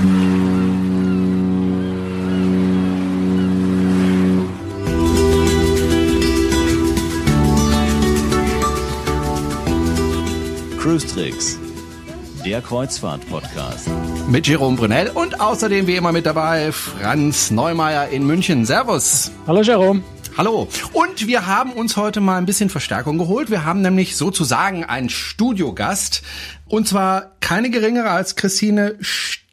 Cruise Tricks, der Kreuzfahrt-Podcast. Mit Jerome Brunel und außerdem wie immer mit dabei Franz Neumeier in München. Servus. Hallo Jerome. Hallo. Und wir haben uns heute mal ein bisschen Verstärkung geholt. Wir haben nämlich sozusagen einen Studiogast. Und zwar keine geringere als Christine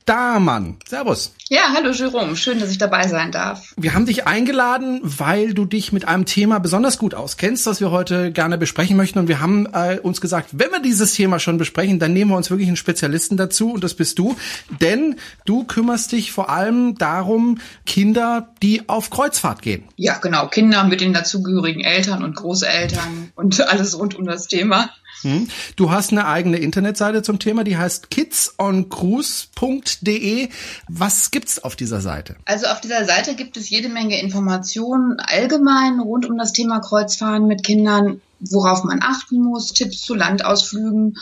Stamann. Servus. Ja, hallo Jerome, schön, dass ich dabei sein darf. Wir haben dich eingeladen, weil du dich mit einem Thema besonders gut auskennst, das wir heute gerne besprechen möchten. Und wir haben äh, uns gesagt, wenn wir dieses Thema schon besprechen, dann nehmen wir uns wirklich einen Spezialisten dazu und das bist du. Denn du kümmerst dich vor allem darum, Kinder, die auf Kreuzfahrt gehen. Ja, genau, Kinder mit den dazugehörigen Eltern und Großeltern und alles rund um das Thema. Hm. Du hast eine eigene Internetseite zum Thema, die heißt kidsoncruise.de. Was gibt's auf dieser Seite? Also auf dieser Seite gibt es jede Menge Informationen allgemein rund um das Thema Kreuzfahren mit Kindern, worauf man achten muss, Tipps zu Landausflügen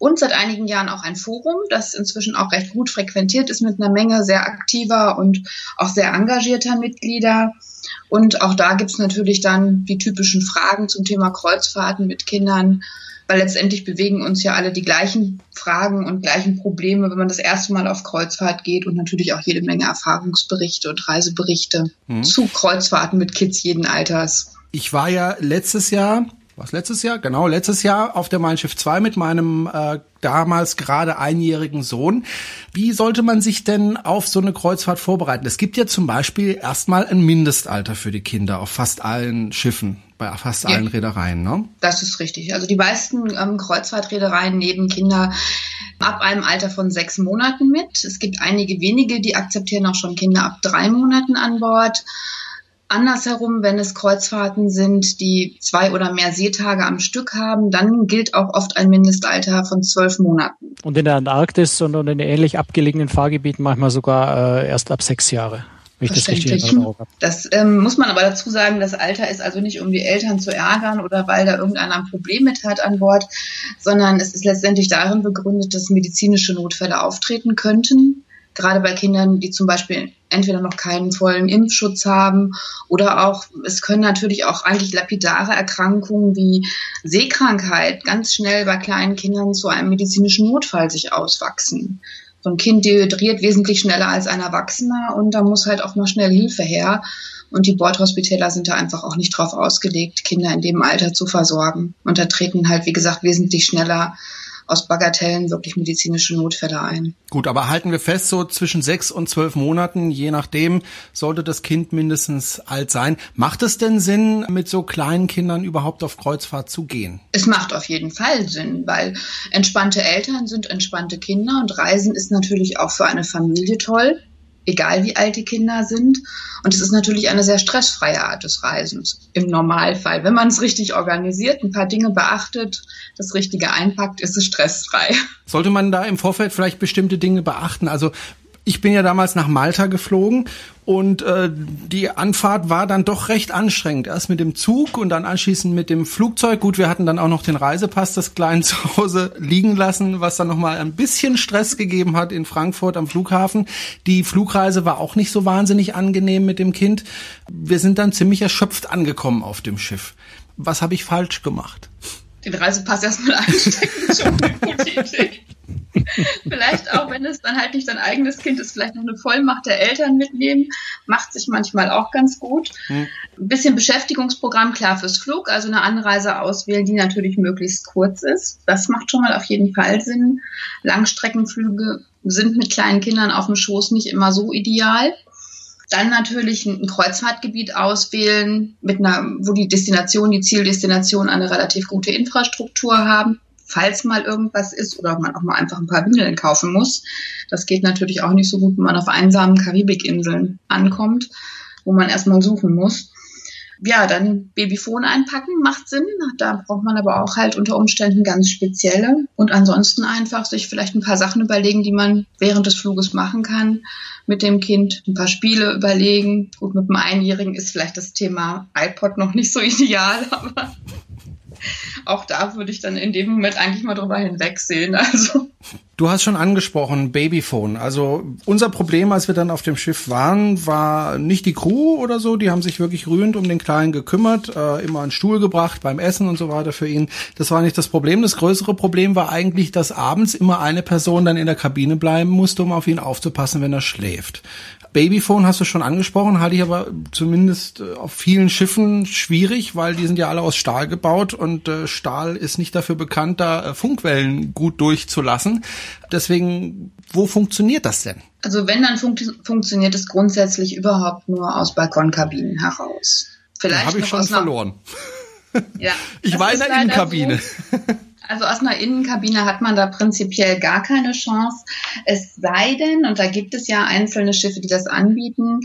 und seit einigen Jahren auch ein Forum, das inzwischen auch recht gut frequentiert ist mit einer Menge sehr aktiver und auch sehr engagierter Mitglieder. Und auch da gibt's natürlich dann die typischen Fragen zum Thema Kreuzfahrten mit Kindern weil letztendlich bewegen uns ja alle die gleichen Fragen und gleichen Probleme, wenn man das erste Mal auf Kreuzfahrt geht und natürlich auch jede Menge Erfahrungsberichte und Reiseberichte mhm. zu Kreuzfahrten mit Kids jeden Alters. Ich war ja letztes Jahr was letztes Jahr? Genau, letztes Jahr auf der Mein Schiff 2 mit meinem äh, damals gerade einjährigen Sohn. Wie sollte man sich denn auf so eine Kreuzfahrt vorbereiten? Es gibt ja zum Beispiel erstmal ein Mindestalter für die Kinder auf fast allen Schiffen, bei fast ja. allen Reedereien, ne? Das ist richtig. Also die meisten ähm, Kreuzfahrtreedereien nehmen Kinder ab einem Alter von sechs Monaten mit. Es gibt einige wenige, die akzeptieren auch schon Kinder ab drei Monaten an Bord. Andersherum, wenn es Kreuzfahrten sind, die zwei oder mehr Seetage am Stück haben, dann gilt auch oft ein Mindestalter von zwölf Monaten. Und in der Antarktis und in ähnlich abgelegenen Fahrgebieten manchmal sogar äh, erst ab sechs Jahre. Wenn ich das richtig in Erinnerung habe. Das ähm, muss man aber dazu sagen, das Alter ist also nicht, um die Eltern zu ärgern oder weil da irgendeiner ein Problem mit hat an Bord, sondern es ist letztendlich darin begründet, dass medizinische Notfälle auftreten könnten gerade bei Kindern, die zum Beispiel entweder noch keinen vollen Impfschutz haben oder auch, es können natürlich auch eigentlich lapidare Erkrankungen wie Seekrankheit ganz schnell bei kleinen Kindern zu einem medizinischen Notfall sich auswachsen. So ein Kind dehydriert wesentlich schneller als ein Erwachsener und da muss halt auch mal schnell Hilfe her. Und die Bordhospitäler sind da einfach auch nicht drauf ausgelegt, Kinder in dem Alter zu versorgen. Und da treten halt, wie gesagt, wesentlich schneller aus Bagatellen wirklich medizinische Notfälle ein. Gut, aber halten wir fest, so zwischen sechs und zwölf Monaten, je nachdem, sollte das Kind mindestens alt sein. Macht es denn Sinn, mit so kleinen Kindern überhaupt auf Kreuzfahrt zu gehen? Es macht auf jeden Fall Sinn, weil entspannte Eltern sind entspannte Kinder und Reisen ist natürlich auch für eine Familie toll egal wie alt die Kinder sind. Und es ist natürlich eine sehr stressfreie Art des Reisens im Normalfall. Wenn man es richtig organisiert, ein paar Dinge beachtet, das Richtige einpackt, ist es stressfrei. Sollte man da im Vorfeld vielleicht bestimmte Dinge beachten? Also ich bin ja damals nach Malta geflogen und äh, die Anfahrt war dann doch recht anstrengend. Erst mit dem Zug und dann anschließend mit dem Flugzeug. Gut, wir hatten dann auch noch den Reisepass des Kleinen zu Hause liegen lassen, was dann nochmal ein bisschen Stress gegeben hat in Frankfurt am Flughafen. Die Flugreise war auch nicht so wahnsinnig angenehm mit dem Kind. Wir sind dann ziemlich erschöpft angekommen auf dem Schiff. Was habe ich falsch gemacht? Den Reisepass erstmal einstecken, schon eine gute Idee. vielleicht auch, wenn es dann halt nicht dein eigenes Kind ist, vielleicht noch eine Vollmacht der Eltern mitnehmen, macht sich manchmal auch ganz gut. Hm. Ein bisschen Beschäftigungsprogramm klar fürs Flug, also eine Anreise auswählen, die natürlich möglichst kurz ist. Das macht schon mal auf jeden Fall Sinn. Langstreckenflüge sind mit kleinen Kindern auf dem Schoß nicht immer so ideal. Dann natürlich ein Kreuzfahrtgebiet auswählen, mit einer, wo die Destination, die Zieldestination eine relativ gute Infrastruktur haben falls mal irgendwas ist oder man auch mal einfach ein paar Windeln kaufen muss. Das geht natürlich auch nicht so gut, wenn man auf einsamen Karibikinseln ankommt, wo man erstmal suchen muss. Ja, dann Babyphone einpacken macht Sinn. Da braucht man aber auch halt unter Umständen ganz spezielle. Und ansonsten einfach sich vielleicht ein paar Sachen überlegen, die man während des Fluges machen kann mit dem Kind. Ein paar Spiele überlegen. Gut, mit dem Einjährigen ist vielleicht das Thema iPod noch nicht so ideal, aber auch da würde ich dann in dem Moment eigentlich mal drüber hinwegsehen. Also. Du hast schon angesprochen, Babyphone. Also unser Problem, als wir dann auf dem Schiff waren, war nicht die Crew oder so. Die haben sich wirklich rührend um den Kleinen gekümmert, äh, immer einen Stuhl gebracht beim Essen und so weiter für ihn. Das war nicht das Problem. Das größere Problem war eigentlich, dass abends immer eine Person dann in der Kabine bleiben musste, um auf ihn aufzupassen, wenn er schläft. Babyphone hast du schon angesprochen, halte ich aber zumindest äh, auf vielen Schiffen schwierig, weil die sind ja alle aus Stahl gebaut und äh, Stahl ist nicht dafür bekannt, da äh, Funkwellen gut durchzulassen. Deswegen, wo funktioniert das denn? Also wenn, dann fun funktioniert es grundsätzlich überhaupt nur aus Balkonkabinen heraus. Vielleicht habe ich schon verloren. Ja, ich war in der Innenkabine. So. Also aus einer Innenkabine hat man da prinzipiell gar keine Chance. Es sei denn, und da gibt es ja einzelne Schiffe, die das anbieten,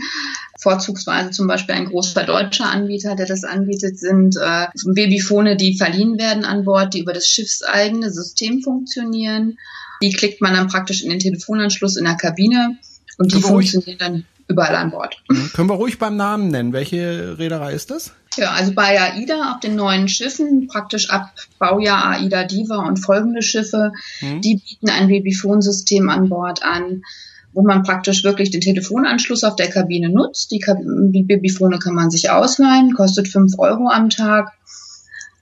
vorzugsweise zum Beispiel ein großer deutscher Anbieter, der das anbietet, sind äh, Babyfone, die verliehen werden an Bord, die über das schiffseigene System funktionieren. Die klickt man dann praktisch in den Telefonanschluss in der Kabine und die funktionieren dann überall an Bord. Mhm. Können wir ruhig beim Namen nennen. Welche Reederei ist das? Ja, also bei AIDA auf den neuen Schiffen, praktisch ab Baujahr AIDA Diva und folgende Schiffe, mhm. die bieten ein Babyphone-System an Bord an, wo man praktisch wirklich den Telefonanschluss auf der Kabine nutzt. Die, Kab die Babyphone kann man sich ausleihen, kostet fünf Euro am Tag.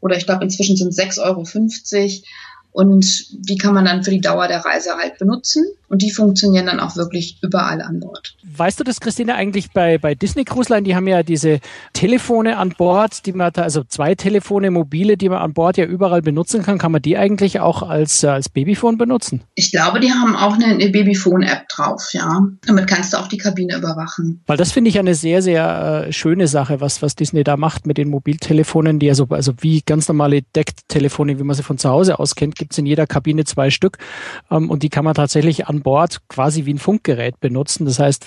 Oder ich glaube, inzwischen sind es 6,50 Euro. Und die kann man dann für die Dauer der Reise halt benutzen. Und die funktionieren dann auch wirklich überall an Bord. Weißt du das, Christine, eigentlich bei, bei Disney Cruise Line, die haben ja diese Telefone an Bord, die man da, also zwei Telefone mobile, die man an Bord ja überall benutzen kann. Kann man die eigentlich auch als, äh, als Babyphone benutzen? Ich glaube, die haben auch eine, eine Babyphone-App drauf, ja. Damit kannst du auch die Kabine überwachen. Weil das finde ich eine sehr, sehr äh, schöne Sache, was, was Disney da macht mit den Mobiltelefonen, die also, also wie ganz normale Decktelefone, wie man sie von zu Hause aus kennt, gibt es in jeder Kabine zwei Stück. Ähm, und die kann man tatsächlich an Bord quasi wie ein Funkgerät benutzen. Das heißt,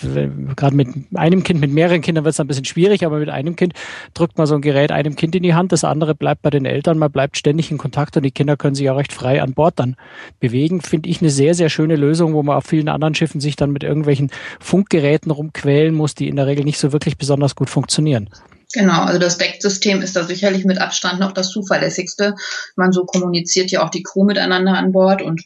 gerade mit einem Kind, mit mehreren Kindern wird es ein bisschen schwierig, aber mit einem Kind drückt man so ein Gerät einem Kind in die Hand, das andere bleibt bei den Eltern, man bleibt ständig in Kontakt und die Kinder können sich auch recht frei an Bord dann bewegen. Finde ich eine sehr, sehr schöne Lösung, wo man auf vielen anderen Schiffen sich dann mit irgendwelchen Funkgeräten rumquälen muss, die in der Regel nicht so wirklich besonders gut funktionieren. Genau, also das Decksystem ist da sicherlich mit Abstand noch das zuverlässigste. Man so kommuniziert ja auch die Crew miteinander an Bord und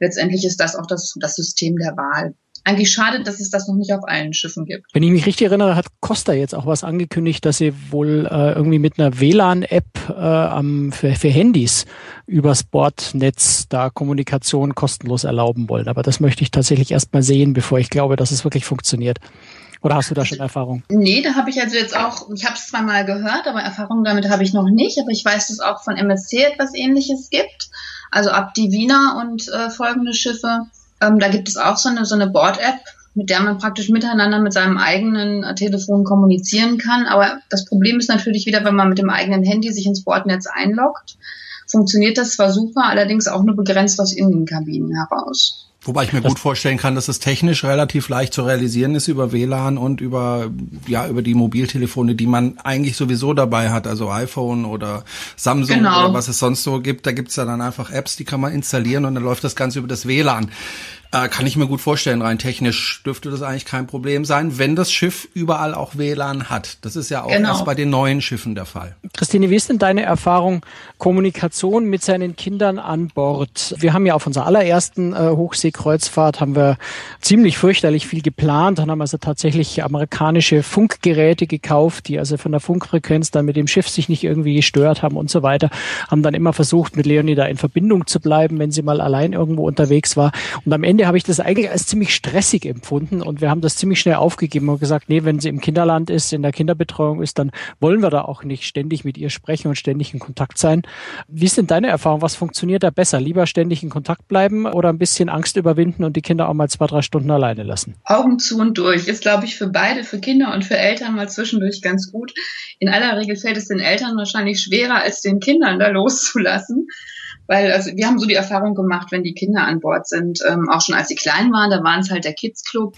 letztendlich ist das auch das, das System der Wahl. Eigentlich schade, dass es das noch nicht auf allen Schiffen gibt. Wenn ich mich richtig erinnere, hat Costa jetzt auch was angekündigt, dass sie wohl äh, irgendwie mit einer WLAN-App äh, für, für Handys übers Bordnetz da Kommunikation kostenlos erlauben wollen. Aber das möchte ich tatsächlich erst mal sehen, bevor ich glaube, dass es wirklich funktioniert. Oder hast du da schon Erfahrung? Nee, da habe ich also jetzt auch, ich habe es zwar mal gehört, aber Erfahrung damit habe ich noch nicht. Aber ich weiß, dass es auch von MSC etwas ähnliches gibt. Also ab Divina und äh, folgende Schiffe. Ähm, da gibt es auch so eine, so eine Board-App, mit der man praktisch miteinander mit seinem eigenen äh, Telefon kommunizieren kann. Aber das Problem ist natürlich wieder, wenn man mit dem eigenen Handy sich ins Bordnetz einloggt, funktioniert das zwar super, allerdings auch nur begrenzt aus Innenkabinen heraus. Wobei ich mir gut vorstellen kann, dass es technisch relativ leicht zu realisieren ist über WLAN und über, ja, über die Mobiltelefone, die man eigentlich sowieso dabei hat, also iPhone oder Samsung genau. oder was es sonst so gibt. Da gibt's ja dann einfach Apps, die kann man installieren und dann läuft das Ganze über das WLAN. Äh, kann ich mir gut vorstellen, rein technisch dürfte das eigentlich kein Problem sein, wenn das Schiff überall auch WLAN hat. Das ist ja auch genau. erst bei den neuen Schiffen der Fall. Christine, wie ist denn deine Erfahrung Kommunikation mit seinen Kindern an Bord? Wir haben ja auf unserer allerersten äh, Hochseekreuzfahrt haben wir ziemlich fürchterlich viel geplant und haben also tatsächlich amerikanische Funkgeräte gekauft, die also von der Funkfrequenz dann mit dem Schiff sich nicht irgendwie gestört haben und so weiter. Haben dann immer versucht, mit Leonie da in Verbindung zu bleiben, wenn sie mal allein irgendwo unterwegs war. Und am Ende Ende habe ich das eigentlich als ziemlich stressig empfunden und wir haben das ziemlich schnell aufgegeben und gesagt, nee, wenn sie im Kinderland ist, in der Kinderbetreuung ist, dann wollen wir da auch nicht ständig mit ihr sprechen und ständig in Kontakt sein. Wie ist denn deine Erfahrung? Was funktioniert da besser? Lieber ständig in Kontakt bleiben oder ein bisschen Angst überwinden und die Kinder auch mal zwei, drei Stunden alleine lassen? Augen zu und durch ist, glaube ich, für beide, für Kinder und für Eltern mal zwischendurch ganz gut. In aller Regel fällt es den Eltern wahrscheinlich schwerer, als den Kindern da loszulassen. Weil also wir haben so die Erfahrung gemacht, wenn die Kinder an Bord sind, ähm, auch schon als sie klein waren, da waren es halt der Kids Club.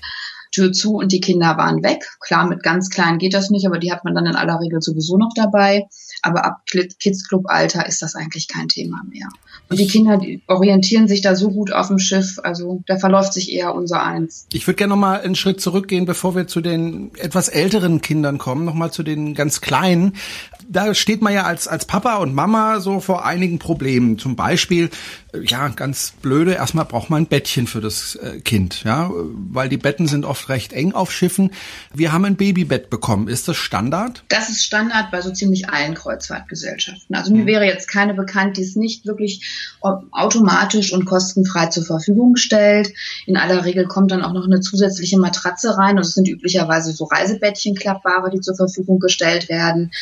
Tür zu und die Kinder waren weg. Klar, mit ganz kleinen geht das nicht, aber die hat man dann in aller Regel sowieso noch dabei. Aber ab Kids Club Alter ist das eigentlich kein Thema mehr. Und die Kinder die orientieren sich da so gut auf dem Schiff, also da verläuft sich eher unser Eins. Ich würde gerne noch mal einen Schritt zurückgehen, bevor wir zu den etwas älteren Kindern kommen, noch mal zu den ganz kleinen. Da steht man ja als als Papa und Mama so vor einigen Problemen. Zum Beispiel ja, ganz blöde. Erstmal braucht man ein Bettchen für das äh, Kind, ja, weil die Betten sind oft recht eng auf Schiffen. Wir haben ein Babybett bekommen. Ist das Standard? Das ist Standard bei so ziemlich allen Kreuzfahrtgesellschaften. Also mir mhm. wäre jetzt keine bekannt, die es nicht wirklich automatisch und kostenfrei zur Verfügung stellt. In aller Regel kommt dann auch noch eine zusätzliche Matratze rein. Und es sind üblicherweise so Reisebettchen klappbare, die zur Verfügung gestellt werden.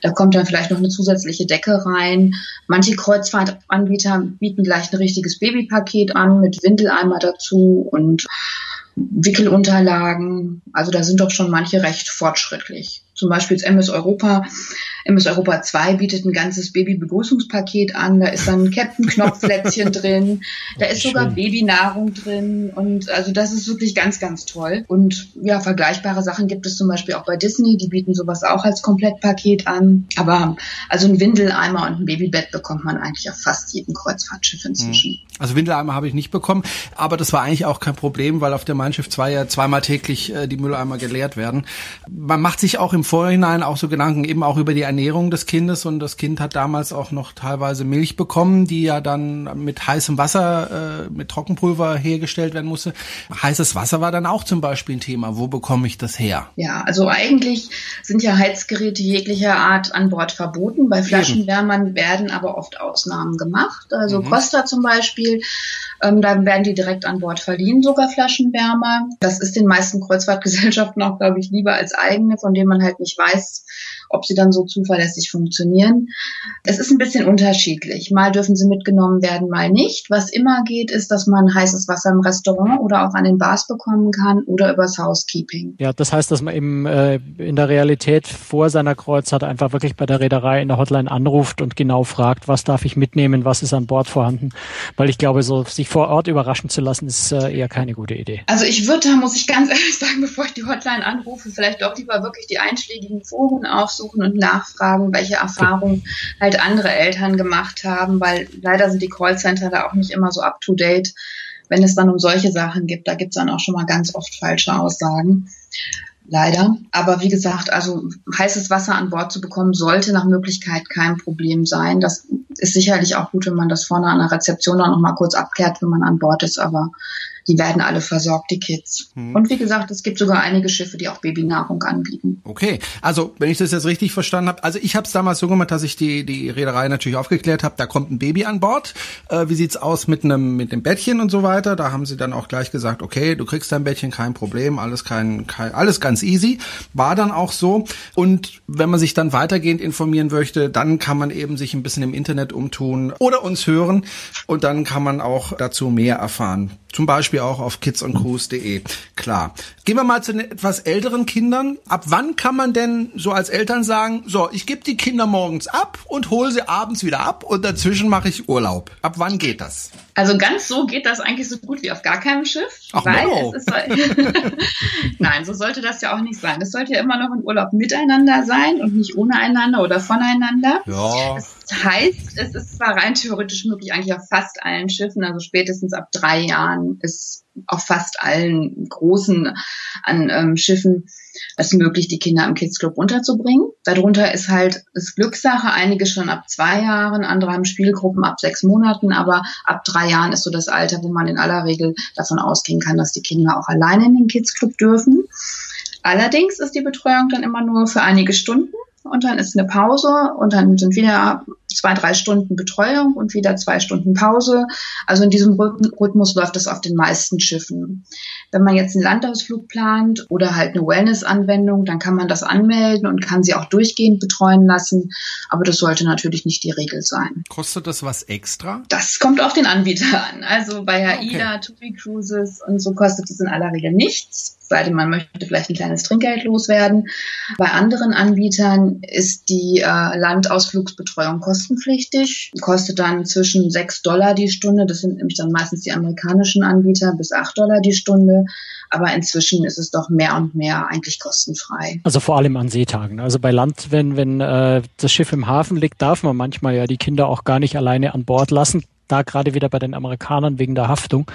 Da kommt dann vielleicht noch eine zusätzliche Decke rein. Manche Kreuzfahrtanbieter bieten gleich ein richtiges Babypaket an mit Windeleimer dazu und Wickelunterlagen. Also da sind doch schon manche recht fortschrittlich. Zum Beispiel das MS Europa MS Europa 2 bietet ein ganzes Babybegrüßungspaket an. Da ist dann ein Captain-Knopflätzchen drin. Da ist sogar schön. Babynahrung drin. Und also das ist wirklich ganz, ganz toll. Und ja, vergleichbare Sachen gibt es zum Beispiel auch bei Disney. Die bieten sowas auch als Komplettpaket an. Aber also ein Windeleimer und ein Babybett bekommt man eigentlich auf fast jedem Kreuzfahrtschiff inzwischen. Hm. Also Windeleimer habe ich nicht bekommen. Aber das war eigentlich auch kein Problem, weil auf der Mein Schiff 2 ja zweimal täglich äh, die Mülleimer geleert werden. Man macht sich auch im Vorhinein auch so Gedanken eben auch über die Ernährung Ernährung des Kindes und das Kind hat damals auch noch teilweise Milch bekommen, die ja dann mit heißem Wasser, äh, mit Trockenpulver hergestellt werden musste. Heißes Wasser war dann auch zum Beispiel ein Thema. Wo bekomme ich das her? Ja, also eigentlich sind ja Heizgeräte jeglicher Art an Bord verboten. Bei Flaschenwärmern werden aber oft Ausnahmen gemacht. Also mhm. Costa zum Beispiel ähm, da werden die direkt an Bord verliehen, sogar Flaschenwärmer. Das ist den meisten Kreuzfahrtgesellschaften auch, glaube ich, lieber als eigene, von denen man halt nicht weiß, ob sie dann so zuverlässig funktionieren. Es ist ein bisschen unterschiedlich. Mal dürfen sie mitgenommen werden, mal nicht. Was immer geht, ist, dass man heißes Wasser im Restaurant oder auch an den Bars bekommen kann oder übers Housekeeping. Ja, das heißt, dass man eben äh, in der Realität vor seiner Kreuzfahrt einfach wirklich bei der Reederei in der Hotline anruft und genau fragt, was darf ich mitnehmen, was ist an Bord vorhanden. Weil ich glaube, so sich vor Ort überraschen zu lassen, ist äh, eher keine gute Idee. Also ich würde da, muss ich ganz ehrlich sagen, bevor ich die Hotline anrufe, vielleicht doch lieber wirklich die einschlägigen Foren aufsuchen aufsuchen und nachfragen, welche Erfahrungen halt andere Eltern gemacht haben, weil leider sind die Callcenter da auch nicht immer so up to date, wenn es dann um solche Sachen gibt. Da gibt es dann auch schon mal ganz oft falsche Aussagen. Leider. Aber wie gesagt, also heißes Wasser an Bord zu bekommen, sollte nach Möglichkeit kein Problem sein. Das ist sicherlich auch gut, wenn man das vorne an der Rezeption dann noch mal kurz abklärt, wenn man an Bord ist. Aber die werden alle versorgt, die Kids. Hm. Und wie gesagt, es gibt sogar einige Schiffe, die auch Babynahrung anbieten. Okay, also wenn ich das jetzt richtig verstanden habe, also ich habe es damals so gemacht, dass ich die die Reederei natürlich aufgeklärt habe, da kommt ein Baby an Bord. Äh, wie sieht's aus mit einem mit dem Bettchen und so weiter? Da haben sie dann auch gleich gesagt, okay, du kriegst dein Bettchen, kein Problem, alles kein, kein alles ganz easy. War dann auch so. Und wenn man sich dann weitergehend informieren möchte, dann kann man eben sich ein bisschen im Internet umtun oder uns hören und dann kann man auch dazu mehr erfahren. Zum Beispiel auch auf kidsandcruise.de. Klar. Gehen wir mal zu den etwas älteren Kindern. Ab wann kann man denn so als Eltern sagen, so, ich gebe die Kinder morgens ab und hole sie abends wieder ab und dazwischen mache ich Urlaub. Ab wann geht das? Also ganz so geht das eigentlich so gut wie auf gar keinem Schiff. Ach, weil no. es ist Nein, so sollte das ja auch nicht sein. Es sollte ja immer noch ein Urlaub miteinander sein und nicht ohne einander oder voneinander. Ja. Das heißt, es ist zwar rein theoretisch möglich, eigentlich auf fast allen Schiffen, also spätestens ab drei Jahren ist auf fast allen großen an ähm, Schiffen es möglich, die Kinder im Kids Club unterzubringen. Darunter ist halt es Glückssache, einige schon ab zwei Jahren, andere haben Spielgruppen ab sechs Monaten, aber ab drei Jahren ist so das Alter, wo man in aller Regel davon ausgehen kann, dass die Kinder auch alleine in den Kids Club dürfen. Allerdings ist die Betreuung dann immer nur für einige Stunden und dann ist eine Pause und dann sind wieder zwei, drei Stunden Betreuung und wieder zwei Stunden Pause. Also in diesem Rhythmus läuft das auf den meisten Schiffen. Wenn man jetzt einen Landausflug plant oder halt eine Wellness-Anwendung, dann kann man das anmelden und kann sie auch durchgehend betreuen lassen. Aber das sollte natürlich nicht die Regel sein. Kostet das was extra? Das kommt auf den Anbieter an. Also bei AIDA, okay. TUI Cruises und so kostet es in aller Regel nichts sei denn, man möchte vielleicht ein kleines Trinkgeld loswerden. Bei anderen Anbietern ist die äh, Landausflugsbetreuung kostenlos kostenpflichtig, kostet dann zwischen 6 Dollar die Stunde, das sind nämlich dann meistens die amerikanischen Anbieter, bis 8 Dollar die Stunde. Aber inzwischen ist es doch mehr und mehr eigentlich kostenfrei. Also vor allem an Seetagen. Also bei Land, wenn, wenn äh, das Schiff im Hafen liegt, darf man manchmal ja die Kinder auch gar nicht alleine an Bord lassen da gerade wieder bei den Amerikanern wegen der Haftung.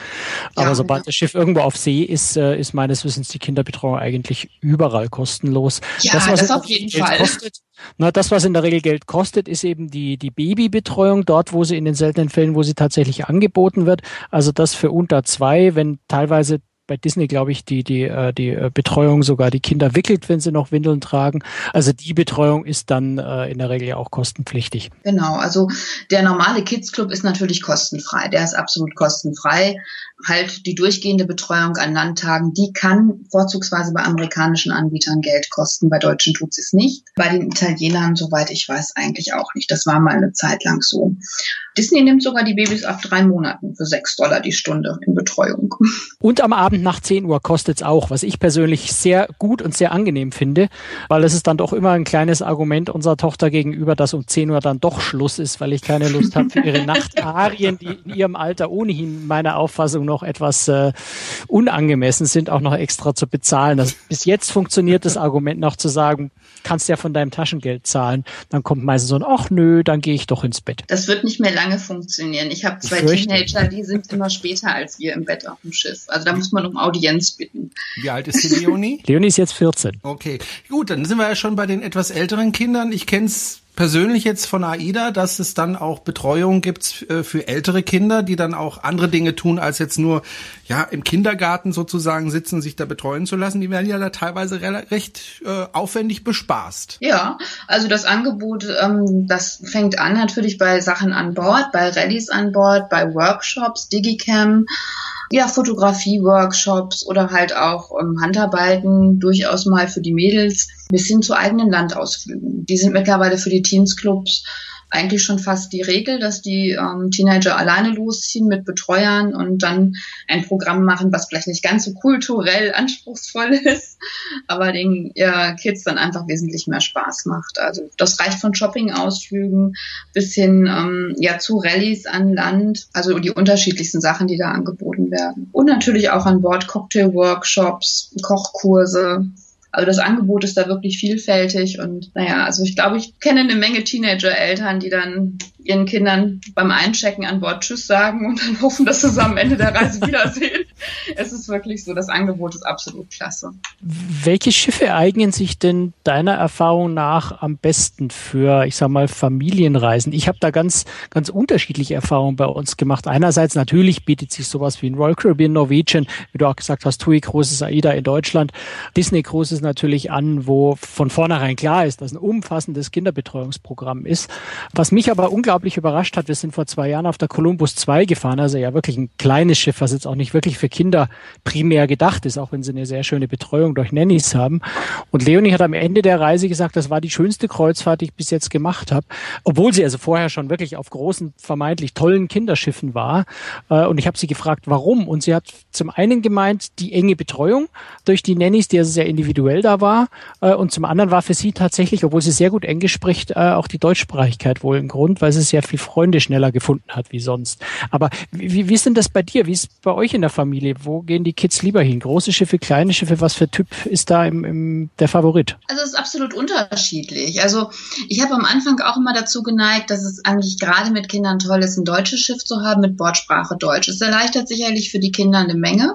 Aber ja, sobald ja. das Schiff irgendwo auf See ist, äh, ist meines Wissens die Kinderbetreuung eigentlich überall kostenlos. Ja, das, das auf jeden Fall. Kostet, na, das, was in der Regel Geld kostet, ist eben die, die Babybetreuung, dort, wo sie in den seltenen Fällen, wo sie tatsächlich angeboten wird. Also das für unter zwei, wenn teilweise bei Disney, glaube ich, die, die, äh, die äh, Betreuung sogar die Kinder wickelt, wenn sie noch Windeln tragen. Also die Betreuung ist dann äh, in der Regel ja auch kostenpflichtig. Genau, also der normale Kids Club ist natürlich kostenfrei. Der ist absolut kostenfrei halt die durchgehende Betreuung an Landtagen, die kann vorzugsweise bei amerikanischen Anbietern Geld kosten. Bei Deutschen tut es nicht. Bei den Italienern, soweit ich weiß, eigentlich auch nicht. Das war mal eine Zeit lang so. Disney nimmt sogar die Babys ab drei Monaten für sechs Dollar die Stunde in Betreuung. Und am Abend nach 10 Uhr kostet es auch, was ich persönlich sehr gut und sehr angenehm finde, weil es ist dann doch immer ein kleines Argument unserer Tochter gegenüber, dass um 10 Uhr dann doch Schluss ist, weil ich keine Lust habe für ihre Nachtarien, die in ihrem Alter ohnehin meiner Auffassung noch noch etwas äh, unangemessen sind, auch noch extra zu bezahlen. Das, bis jetzt funktioniert das Argument noch zu sagen, kannst ja von deinem Taschengeld zahlen. Dann kommt meistens so ein, ach nö, dann gehe ich doch ins Bett. Das wird nicht mehr lange funktionieren. Ich habe zwei Teenager, die sind immer später als wir im Bett auf dem Schiff. Also da muss man um Audienz bitten. Wie alt ist die Leonie? Leonie ist jetzt 14. Okay, gut, dann sind wir ja schon bei den etwas älteren Kindern. Ich kenne es persönlich jetzt von AIDA, dass es dann auch Betreuung gibt äh, für ältere Kinder, die dann auch andere Dinge tun, als jetzt nur ja im Kindergarten sozusagen sitzen, sich da betreuen zu lassen. Die werden ja da teilweise recht äh, aufwendig bespaßt. Ja, also das Angebot, ähm, das fängt an natürlich bei Sachen an Bord, bei Rallyes an Bord, bei Workshops, Digicam ja, Fotografie-Workshops oder halt auch ähm, Handarbeiten, durchaus mal für die Mädels, bis hin zu eigenen Landausflügen. Die sind mittlerweile für die Teensclubs eigentlich schon fast die Regel, dass die ähm, Teenager alleine losziehen mit Betreuern und dann ein Programm machen, was vielleicht nicht ganz so kulturell anspruchsvoll ist, aber den ja, Kids dann einfach wesentlich mehr Spaß macht. Also das reicht von Shopping-Ausflügen bis hin ähm, ja zu Rallyes an Land, also die unterschiedlichsten Sachen, die da angeboten werden. Und natürlich auch an Bord Cocktail-Workshops, Kochkurse, also das Angebot ist da wirklich vielfältig und naja, also ich glaube, ich kenne eine Menge Teenager-Eltern, die dann ihren Kindern beim Einchecken an Bord Tschüss sagen und dann hoffen, dass sie es am Ende der Reise wiedersehen. es ist wirklich so, das Angebot ist absolut klasse. Welche Schiffe eignen sich denn deiner Erfahrung nach am besten für, ich sag mal, Familienreisen? Ich habe da ganz, ganz unterschiedliche Erfahrungen bei uns gemacht. Einerseits natürlich bietet sich sowas wie ein Royal Caribbean Norwegian, wie du auch gesagt hast, TUI Großes AIDA in Deutschland, Disney Großes natürlich an, wo von vornherein klar ist, dass ein umfassendes Kinderbetreuungsprogramm ist. Was mich aber unglaublich unglaublich überrascht hat. Wir sind vor zwei Jahren auf der Columbus 2 gefahren, also ja wirklich ein kleines Schiff, was jetzt auch nicht wirklich für Kinder primär gedacht ist, auch wenn sie eine sehr schöne Betreuung durch Nannies haben. Und Leonie hat am Ende der Reise gesagt, das war die schönste Kreuzfahrt, die ich bis jetzt gemacht habe, obwohl sie also vorher schon wirklich auf großen, vermeintlich tollen Kinderschiffen war. Äh, und ich habe sie gefragt, warum? Und sie hat zum einen gemeint, die enge Betreuung durch die Nannies, die also sehr individuell da war. Äh, und zum anderen war für sie tatsächlich, obwohl sie sehr gut Englisch spricht, äh, auch die Deutschsprachigkeit wohl ein Grund, weil sie sehr viel Freunde schneller gefunden hat wie sonst. Aber wie, wie ist denn das bei dir? Wie ist bei euch in der Familie? Wo gehen die Kids lieber hin? Große Schiffe, kleine Schiffe? Was für Typ ist da im, im der Favorit? Also es ist absolut unterschiedlich. Also ich habe am Anfang auch immer dazu geneigt, dass es eigentlich gerade mit Kindern toll ist, ein deutsches Schiff zu haben mit Bordsprache Deutsch. Es erleichtert sicherlich für die Kinder eine Menge.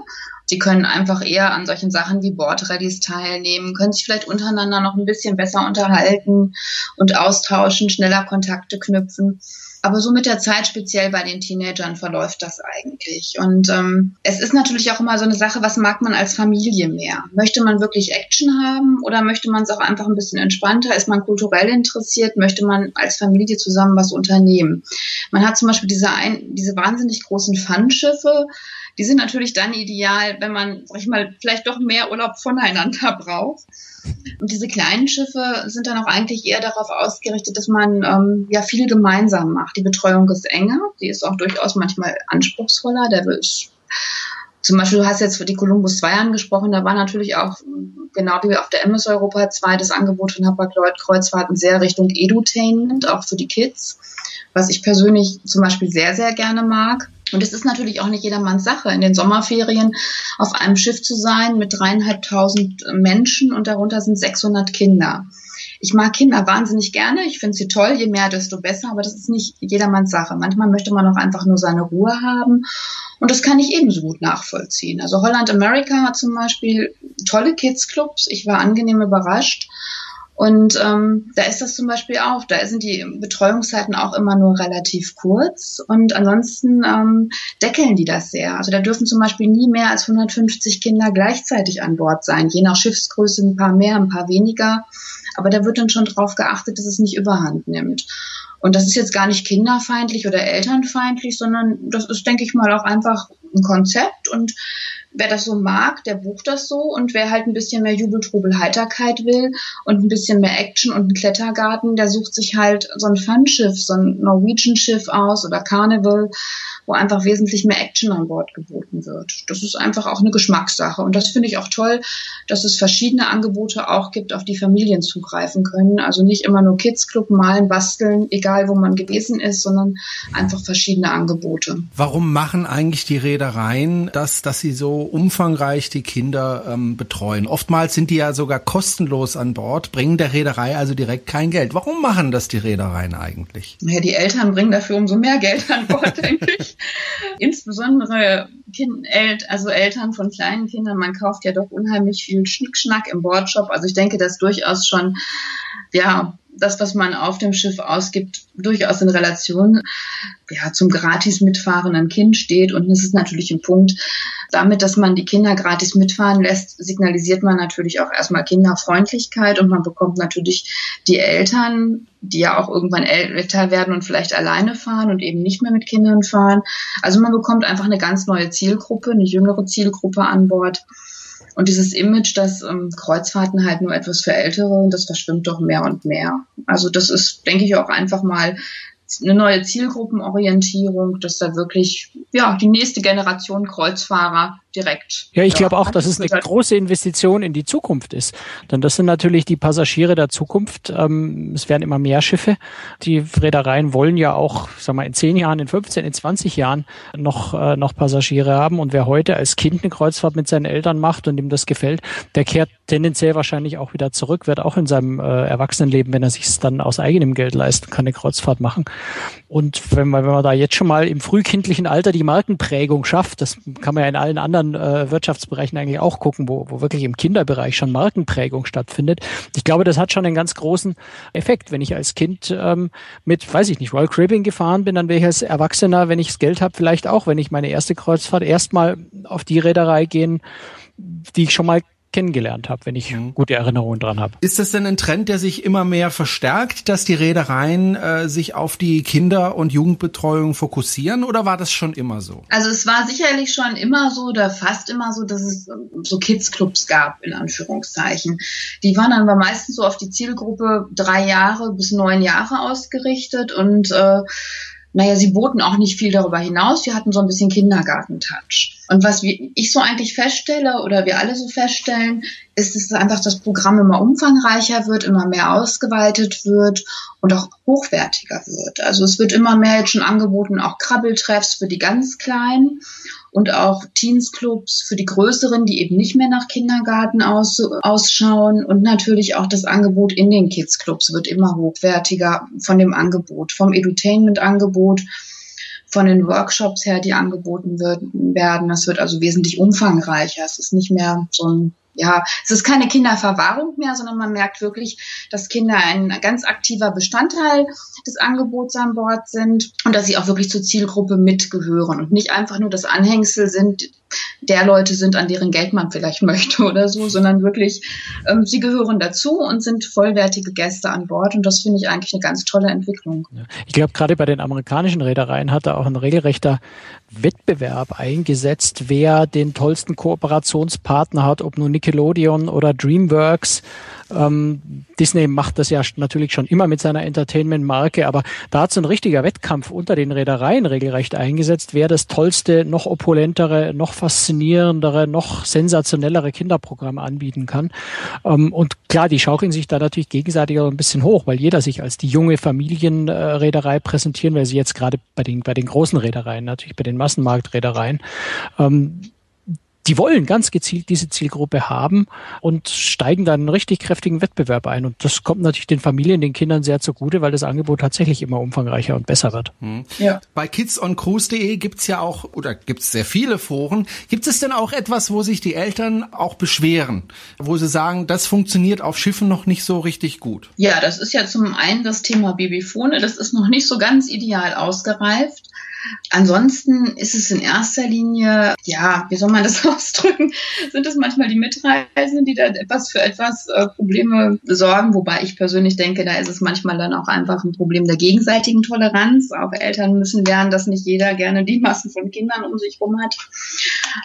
Sie können einfach eher an solchen Sachen wie Boardreadies teilnehmen, können sich vielleicht untereinander noch ein bisschen besser unterhalten und austauschen, schneller Kontakte knüpfen. Aber so mit der Zeit, speziell bei den Teenagern, verläuft das eigentlich. Und ähm, es ist natürlich auch immer so eine Sache, was mag man als Familie mehr? Möchte man wirklich Action haben oder möchte man es auch einfach ein bisschen entspannter? Ist man kulturell interessiert? Möchte man als Familie zusammen was unternehmen? Man hat zum Beispiel diese, ein, diese wahnsinnig großen Fun-Schiffe, die sind natürlich dann ideal, wenn man, sag ich mal, vielleicht doch mehr Urlaub voneinander braucht. Und diese kleinen Schiffe sind dann auch eigentlich eher darauf ausgerichtet, dass man ähm, ja viel gemeinsam macht. Die Betreuung ist enger, die ist auch durchaus manchmal anspruchsvoller. Der ist zum Beispiel, du hast jetzt für die Columbus 2 angesprochen, da war natürlich auch, genau wie auf der MS Europa 2, das Angebot von Hapag-Lloyd Kreuzfahrten sehr Richtung Edutainment, auch für die Kids. was ich persönlich zum Beispiel sehr, sehr gerne mag. Und es ist natürlich auch nicht jedermanns Sache, in den Sommerferien auf einem Schiff zu sein mit dreieinhalbtausend Menschen und darunter sind 600 Kinder. Ich mag Kinder wahnsinnig gerne. Ich finde sie toll. Je mehr, desto besser. Aber das ist nicht jedermanns Sache. Manchmal möchte man auch einfach nur seine Ruhe haben. Und das kann ich ebenso gut nachvollziehen. Also Holland America hat zum Beispiel tolle Kids-Clubs. Ich war angenehm überrascht. Und ähm, da ist das zum Beispiel auch, da sind die Betreuungszeiten auch immer nur relativ kurz und ansonsten ähm, deckeln die das sehr. Also da dürfen zum Beispiel nie mehr als 150 Kinder gleichzeitig an Bord sein, je nach Schiffsgröße ein paar mehr, ein paar weniger. Aber da wird dann schon darauf geachtet, dass es nicht überhand nimmt. Und das ist jetzt gar nicht kinderfeindlich oder elternfeindlich, sondern das ist, denke ich mal, auch einfach ein Konzept und wer das so mag, der bucht das so. Und wer halt ein bisschen mehr Jubel, Trubel, Heiterkeit will und ein bisschen mehr Action und einen Klettergarten, der sucht sich halt so ein Fun-Schiff, so ein Norwegian-Schiff aus oder Carnival wo einfach wesentlich mehr Action an Bord geboten wird. Das ist einfach auch eine Geschmackssache. Und das finde ich auch toll, dass es verschiedene Angebote auch gibt, auf die Familien zugreifen können. Also nicht immer nur Kids Club, malen, basteln, egal wo man gewesen ist, sondern einfach verschiedene Angebote. Warum machen eigentlich die Reedereien das, dass sie so umfangreich die Kinder ähm, betreuen? Oftmals sind die ja sogar kostenlos an Bord, bringen der Reederei also direkt kein Geld. Warum machen das die Reedereien eigentlich? Ja, die Eltern bringen dafür umso mehr Geld an Bord, denke ich. Insbesondere kind, El also Eltern von kleinen Kindern, man kauft ja doch unheimlich viel Schnickschnack im Bordshop. Also ich denke, dass durchaus schon, ja, das, was man auf dem Schiff ausgibt, durchaus in Relation ja, zum gratis mitfahrenden Kind steht. Und es ist natürlich ein Punkt, damit, dass man die Kinder gratis mitfahren lässt, signalisiert man natürlich auch erstmal Kinderfreundlichkeit und man bekommt natürlich die Eltern, die ja auch irgendwann älter werden und vielleicht alleine fahren und eben nicht mehr mit Kindern fahren. Also man bekommt einfach eine ganz neue Zielgruppe, eine jüngere Zielgruppe an Bord. Und dieses Image, dass ähm, Kreuzfahrten halt nur etwas für Ältere, das verschwimmt doch mehr und mehr. Also das ist, denke ich, auch einfach mal eine neue Zielgruppenorientierung, dass da wirklich ja die nächste Generation Kreuzfahrer direkt. Ja, ich ja, glaube auch, dass es eine große Investition in die Zukunft ist. Denn das sind natürlich die Passagiere der Zukunft. Ähm, es werden immer mehr Schiffe. Die Reedereien wollen ja auch, sag mal, in zehn Jahren, in 15, in 20 Jahren noch, äh, noch Passagiere haben. Und wer heute als Kind eine Kreuzfahrt mit seinen Eltern macht und ihm das gefällt, der kehrt tendenziell wahrscheinlich auch wieder zurück, wird auch in seinem äh, Erwachsenenleben, wenn er sich es dann aus eigenem Geld leisten kann, eine Kreuzfahrt machen. Und wenn man, wenn man da jetzt schon mal im frühkindlichen Alter die Markenprägung schafft, das kann man ja in allen anderen äh, Wirtschaftsbereichen eigentlich auch gucken, wo, wo wirklich im Kinderbereich schon Markenprägung stattfindet. Ich glaube, das hat schon einen ganz großen Effekt. Wenn ich als Kind ähm, mit, weiß ich nicht, Royal Caribbean gefahren bin, dann wäre ich als Erwachsener, wenn ich das Geld habe, vielleicht auch, wenn ich meine erste Kreuzfahrt erstmal auf die Reederei gehen, die ich schon mal kennengelernt habe, wenn ich mhm. gute Erinnerungen dran habe. Ist das denn ein Trend, der sich immer mehr verstärkt, dass die Reedereien äh, sich auf die Kinder- und Jugendbetreuung fokussieren oder war das schon immer so? Also es war sicherlich schon immer so oder fast immer so, dass es so Kids-Clubs gab, in Anführungszeichen. Die waren dann aber meistens so auf die Zielgruppe drei Jahre bis neun Jahre ausgerichtet und äh, naja, sie boten auch nicht viel darüber hinaus. Sie hatten so ein bisschen Kindergartentouch. Und was ich so eigentlich feststelle oder wir alle so feststellen, ist, dass einfach das Programm immer umfangreicher wird, immer mehr ausgeweitet wird und auch hochwertiger wird. Also es wird immer mehr jetzt schon angeboten, auch Krabbeltreffs für die ganz Kleinen und auch Teensclubs für die Größeren, die eben nicht mehr nach Kindergarten aus, ausschauen und natürlich auch das Angebot in den Kidsclubs wird immer hochwertiger von dem Angebot, vom Edutainment-Angebot von den Workshops her, die angeboten werden. Das wird also wesentlich umfangreicher. Es ist nicht mehr so ein ja, es ist keine Kinderverwahrung mehr, sondern man merkt wirklich, dass Kinder ein ganz aktiver Bestandteil des Angebots an Bord sind und dass sie auch wirklich zur Zielgruppe mitgehören und nicht einfach nur das Anhängsel sind, der Leute sind, an deren Geld man vielleicht möchte oder so, sondern wirklich, ähm, sie gehören dazu und sind vollwertige Gäste an Bord. Und das finde ich eigentlich eine ganz tolle Entwicklung. Ich glaube, gerade bei den amerikanischen Reedereien hat da auch ein regelrechter Wettbewerb eingesetzt, wer den tollsten Kooperationspartner hat, ob nur Nickelodeon oder DreamWorks. Ähm, Disney macht das ja natürlich schon immer mit seiner Entertainment-Marke, aber da hat so ein richtiger Wettkampf unter den Reedereien regelrecht eingesetzt, wer das tollste, noch opulentere, noch faszinierendere, noch sensationellere Kinderprogramme anbieten kann. Ähm, und klar, die schaukeln sich da natürlich gegenseitig auch ein bisschen hoch, weil jeder sich als die junge Familienreederei präsentieren will, sie jetzt gerade bei den, bei den großen Reedereien, natürlich bei den Massenmarktreedereien. Die wollen ganz gezielt diese Zielgruppe haben und steigen dann einen richtig kräftigen Wettbewerb ein. Und das kommt natürlich den Familien, den Kindern sehr zugute, weil das Angebot tatsächlich immer umfangreicher und besser wird. Hm. Ja. Bei kidsoncruise.de gibt's ja auch, oder gibt's sehr viele Foren. Gibt es denn auch etwas, wo sich die Eltern auch beschweren? Wo sie sagen, das funktioniert auf Schiffen noch nicht so richtig gut? Ja, das ist ja zum einen das Thema Babyfone. Das ist noch nicht so ganz ideal ausgereift. Ansonsten ist es in erster Linie, ja, wie soll man das ausdrücken, sind es manchmal die Mitreisenden, die da etwas für etwas äh, Probleme sorgen, wobei ich persönlich denke, da ist es manchmal dann auch einfach ein Problem der gegenseitigen Toleranz. Auch Eltern müssen lernen, dass nicht jeder gerne die Massen von Kindern um sich rum hat.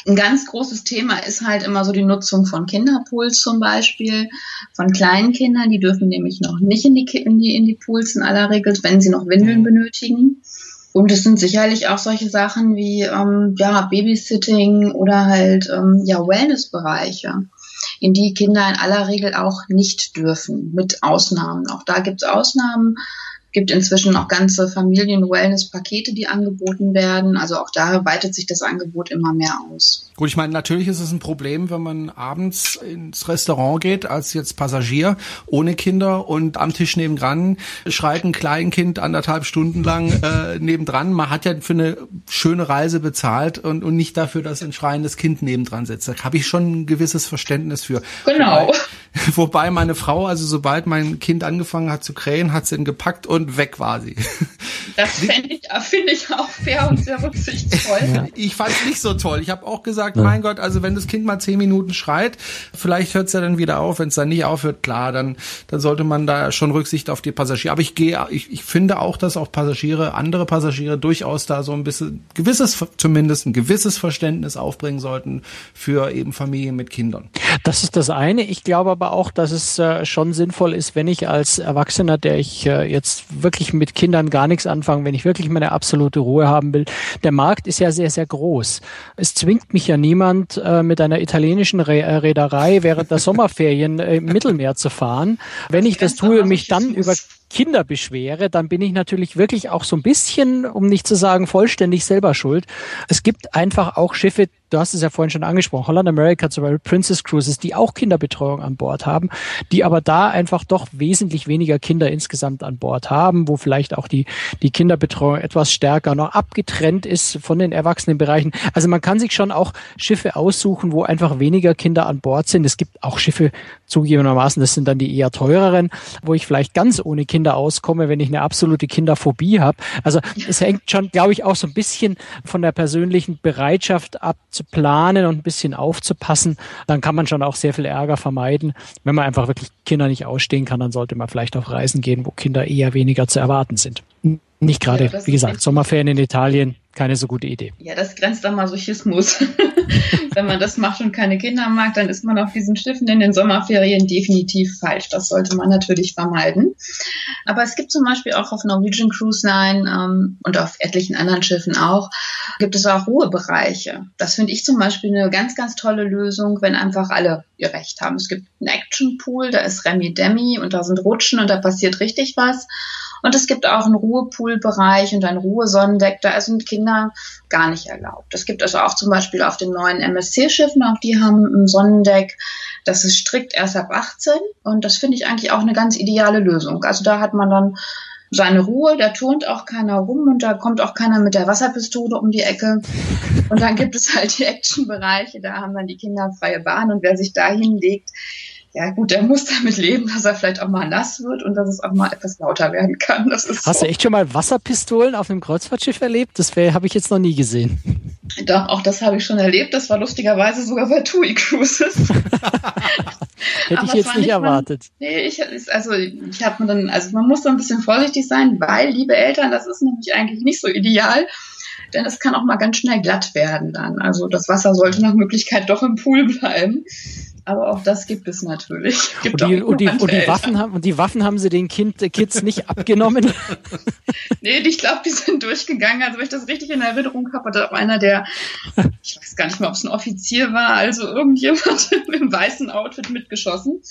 Ein ganz großes Thema ist halt immer so die Nutzung von Kinderpools zum Beispiel, von kleinen Kindern, die dürfen nämlich noch nicht in die, in die, in die Pools in aller Regel, wenn sie noch Windeln mhm. benötigen. Und es sind sicherlich auch solche Sachen wie ähm, ja, Babysitting oder halt ähm, ja, Wellnessbereiche, in die Kinder in aller Regel auch nicht dürfen, mit Ausnahmen. Auch da gibt es Ausnahmen gibt inzwischen auch ganze Familien-Wellness-Pakete, die angeboten werden. Also auch da weitet sich das Angebot immer mehr aus. Gut, ich meine, natürlich ist es ein Problem, wenn man abends ins Restaurant geht, als jetzt Passagier, ohne Kinder und am Tisch nebendran schreit ein Kleinkind anderthalb Stunden lang äh, nebendran. Man hat ja für eine schöne Reise bezahlt und, und nicht dafür, dass ein schreiendes Kind nebendran sitzt. Da habe ich schon ein gewisses Verständnis für. Genau. Wobei, wobei meine Frau, also sobald mein Kind angefangen hat zu krähen, hat sie ihn gepackt und weg war sie. Das finde ich, find ich auch fair und sehr rücksichtsvoll. Ja. Ich fand es nicht so toll. Ich habe auch gesagt, ja. mein Gott, also wenn das Kind mal zehn Minuten schreit, vielleicht hört es ja dann wieder auf. Wenn es dann nicht aufhört, klar, dann, dann sollte man da schon Rücksicht auf die Passagiere. Aber ich gehe, ich, ich finde auch, dass auch Passagiere, andere Passagiere durchaus da so ein bisschen gewisses, zumindest ein gewisses Verständnis aufbringen sollten für eben Familien mit Kindern. Das ist das eine. Ich glaube aber auch, dass es äh, schon sinnvoll ist, wenn ich als Erwachsener, der ich äh, jetzt wirklich mit Kindern gar nichts anfangen, wenn ich wirklich meine absolute Ruhe haben will. Der Markt ist ja sehr, sehr groß. Es zwingt mich ja niemand, äh, mit einer italienischen Re äh, Reederei während der Sommerferien äh, im Mittelmeer zu fahren. Wenn ich das tue, mich dann über Kinder beschwere, dann bin ich natürlich wirklich auch so ein bisschen, um nicht zu sagen vollständig selber schuld. Es gibt einfach auch Schiffe, du hast es ja vorhin schon angesprochen, Holland America zum Beispiel, Princess Cruises, die auch Kinderbetreuung an Bord haben, die aber da einfach doch wesentlich weniger Kinder insgesamt an Bord haben, wo vielleicht auch die, die Kinderbetreuung etwas stärker noch abgetrennt ist von den Erwachsenenbereichen. Also man kann sich schon auch Schiffe aussuchen, wo einfach weniger Kinder an Bord sind. Es gibt auch Schiffe, zugegebenermaßen, das sind dann die eher teureren, wo ich vielleicht ganz ohne Kinder auskomme, wenn ich eine absolute Kinderphobie habe. Also es hängt schon, glaube ich, auch so ein bisschen von der persönlichen Bereitschaft ab, zu planen und ein bisschen aufzupassen, dann kann man schon auch sehr viel Ärger vermeiden. Wenn man einfach wirklich Kinder nicht ausstehen kann, dann sollte man vielleicht auf Reisen gehen, wo Kinder eher weniger zu erwarten sind. Nicht gerade, ja, wie gesagt, Sommerferien in Italien, keine so gute Idee. Ja, das grenzt an Masochismus. Wenn man das macht und keine Kinder mag, dann ist man auf diesen Schiffen in den Sommerferien definitiv falsch. Das sollte man natürlich vermeiden. Aber es gibt zum Beispiel auch auf Norwegian Cruise Line ähm, und auf etlichen anderen Schiffen auch, gibt es auch Ruhebereiche. Das finde ich zum Beispiel eine ganz, ganz tolle Lösung, wenn einfach alle ihr Recht haben. Es gibt einen Action Pool, da ist Remi Demi und da sind Rutschen und da passiert richtig was. Und es gibt auch einen Ruhepoolbereich und ein Ruhesonnendeck. Da sind Kinder gar nicht erlaubt. Es gibt also auch zum Beispiel auf den neuen MSC-Schiffen, auch die haben ein Sonnendeck. Das ist strikt erst ab 18 und das finde ich eigentlich auch eine ganz ideale Lösung. Also da hat man dann seine Ruhe, da turnt auch keiner rum und da kommt auch keiner mit der Wasserpistole um die Ecke. Und dann gibt es halt die Action-Bereiche, da haben dann die Kinder freie Bahn und wer sich da hinlegt, ja gut, der muss damit leben, dass er vielleicht auch mal nass wird und dass es auch mal etwas lauter werden kann. Das ist Hast so. du echt schon mal Wasserpistolen auf einem Kreuzfahrtschiff erlebt? Das habe ich jetzt noch nie gesehen. Doch, auch das habe ich schon erlebt. Das war lustigerweise sogar bei TUI Cruises. Hätte ich jetzt nicht erwartet. Man, nee, ich, also ich habe mir dann, also man muss da ein bisschen vorsichtig sein, weil, liebe Eltern, das ist nämlich eigentlich nicht so ideal denn es kann auch mal ganz schnell glatt werden dann. Also das Wasser sollte nach Möglichkeit doch im Pool bleiben. Aber auch das gibt es natürlich. Gibt und, die, und, die, und, die Waffen haben, und die Waffen haben sie den kind, Kids nicht abgenommen? nee, ich glaube, die sind durchgegangen. Also wenn ich das richtig in Erinnerung habe, hat auch einer der, ich weiß gar nicht mehr, ob es ein Offizier war, also irgendjemand im weißen Outfit mitgeschossen.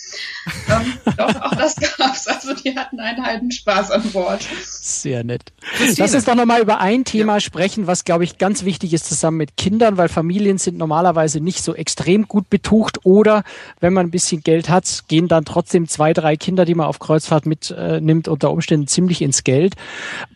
Ähm, doch, auch das gab's. Also die hatten einen halben Spaß an Bord. Sehr nett. Lass uns doch nochmal über ein Thema ja. sprechen, was, glaube ich, ganz wichtig ist zusammen mit Kindern, weil Familien sind normalerweise nicht so extrem gut betucht oder wenn man ein bisschen Geld hat, gehen dann trotzdem zwei, drei Kinder, die man auf Kreuzfahrt mitnimmt, äh, unter Umständen ziemlich ins Geld.